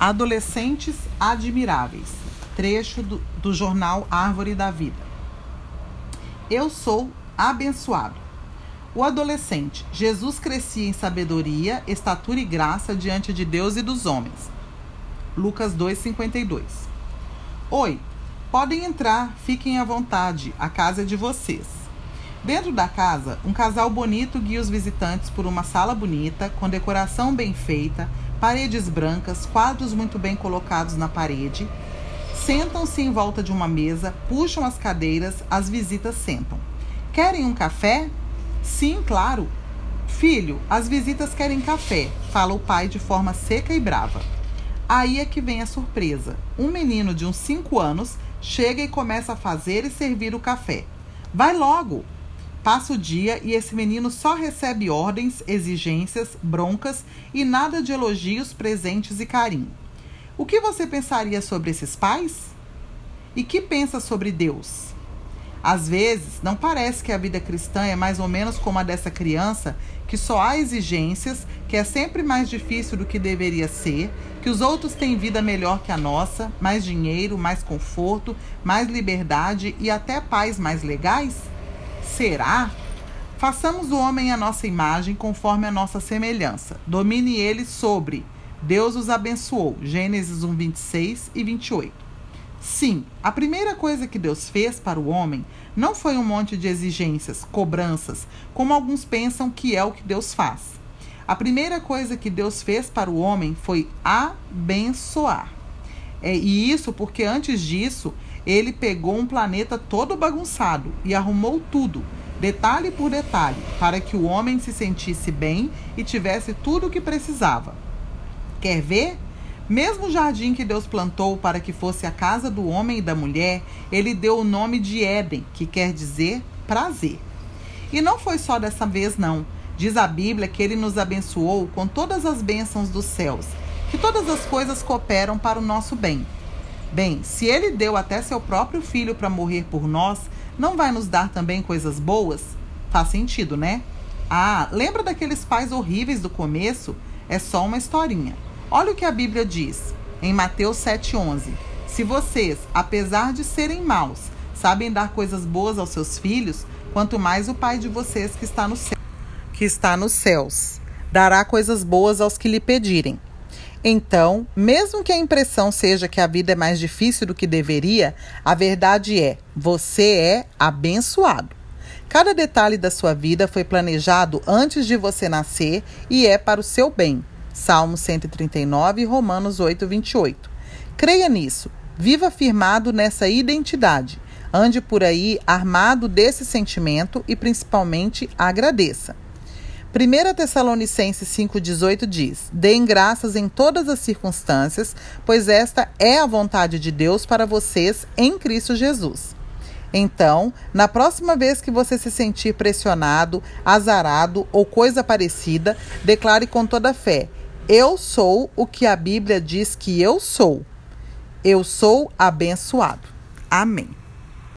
Adolescentes Admiráveis, trecho do, do jornal Árvore da Vida. Eu sou abençoado. O adolescente, Jesus crescia em sabedoria, estatura e graça diante de Deus e dos homens. Lucas 2,52. Oi, podem entrar, fiquem à vontade, a casa é de vocês. Dentro da casa, um casal bonito guia os visitantes por uma sala bonita, com decoração bem feita, paredes brancas, quadros muito bem colocados na parede. Sentam-se em volta de uma mesa, puxam as cadeiras, as visitas sentam. Querem um café? Sim, claro. Filho, as visitas querem café, fala o pai de forma seca e brava. Aí é que vem a surpresa. Um menino de uns 5 anos chega e começa a fazer e servir o café. Vai logo! Passa o dia e esse menino só recebe ordens, exigências, broncas e nada de elogios, presentes e carinho. O que você pensaria sobre esses pais? E que pensa sobre Deus? Às vezes, não parece que a vida cristã é mais ou menos como a dessa criança, que só há exigências, que é sempre mais difícil do que deveria ser, que os outros têm vida melhor que a nossa, mais dinheiro, mais conforto, mais liberdade e até pais mais legais? Será? Façamos o homem a nossa imagem, conforme a nossa semelhança. Domine ele sobre. Deus os abençoou. Gênesis 1, 26 e 28. Sim, a primeira coisa que Deus fez para o homem não foi um monte de exigências, cobranças, como alguns pensam que é o que Deus faz. A primeira coisa que Deus fez para o homem foi abençoar. É, e isso porque antes disso ele pegou um planeta todo bagunçado e arrumou tudo, detalhe por detalhe, para que o homem se sentisse bem e tivesse tudo o que precisava. Quer ver? Mesmo o jardim que Deus plantou para que fosse a casa do homem e da mulher, ele deu o nome de Éden, que quer dizer prazer. E não foi só dessa vez, não. Diz a Bíblia que ele nos abençoou com todas as bênçãos dos céus, que todas as coisas cooperam para o nosso bem. Bem, se ele deu até seu próprio filho para morrer por nós, não vai nos dar também coisas boas? Faz sentido, né? Ah, lembra daqueles pais horríveis do começo? É só uma historinha. Olha o que a Bíblia diz em Mateus 7,11. Se vocês, apesar de serem maus, sabem dar coisas boas aos seus filhos, quanto mais o Pai de vocês que está no céu, que está nos céus, dará coisas boas aos que lhe pedirem. Então, mesmo que a impressão seja que a vida é mais difícil do que deveria, a verdade é: você é abençoado. Cada detalhe da sua vida foi planejado antes de você nascer e é para o seu bem. Salmo 139 e Romanos 8, 28. Creia nisso. Viva firmado nessa identidade. Ande por aí armado desse sentimento e principalmente agradeça. 1 Tessalonicenses 5,18 diz: Deem graças em todas as circunstâncias, pois esta é a vontade de Deus para vocês em Cristo Jesus. Então, na próxima vez que você se sentir pressionado, azarado ou coisa parecida, declare com toda fé: Eu sou o que a Bíblia diz que eu sou. Eu sou abençoado. Amém.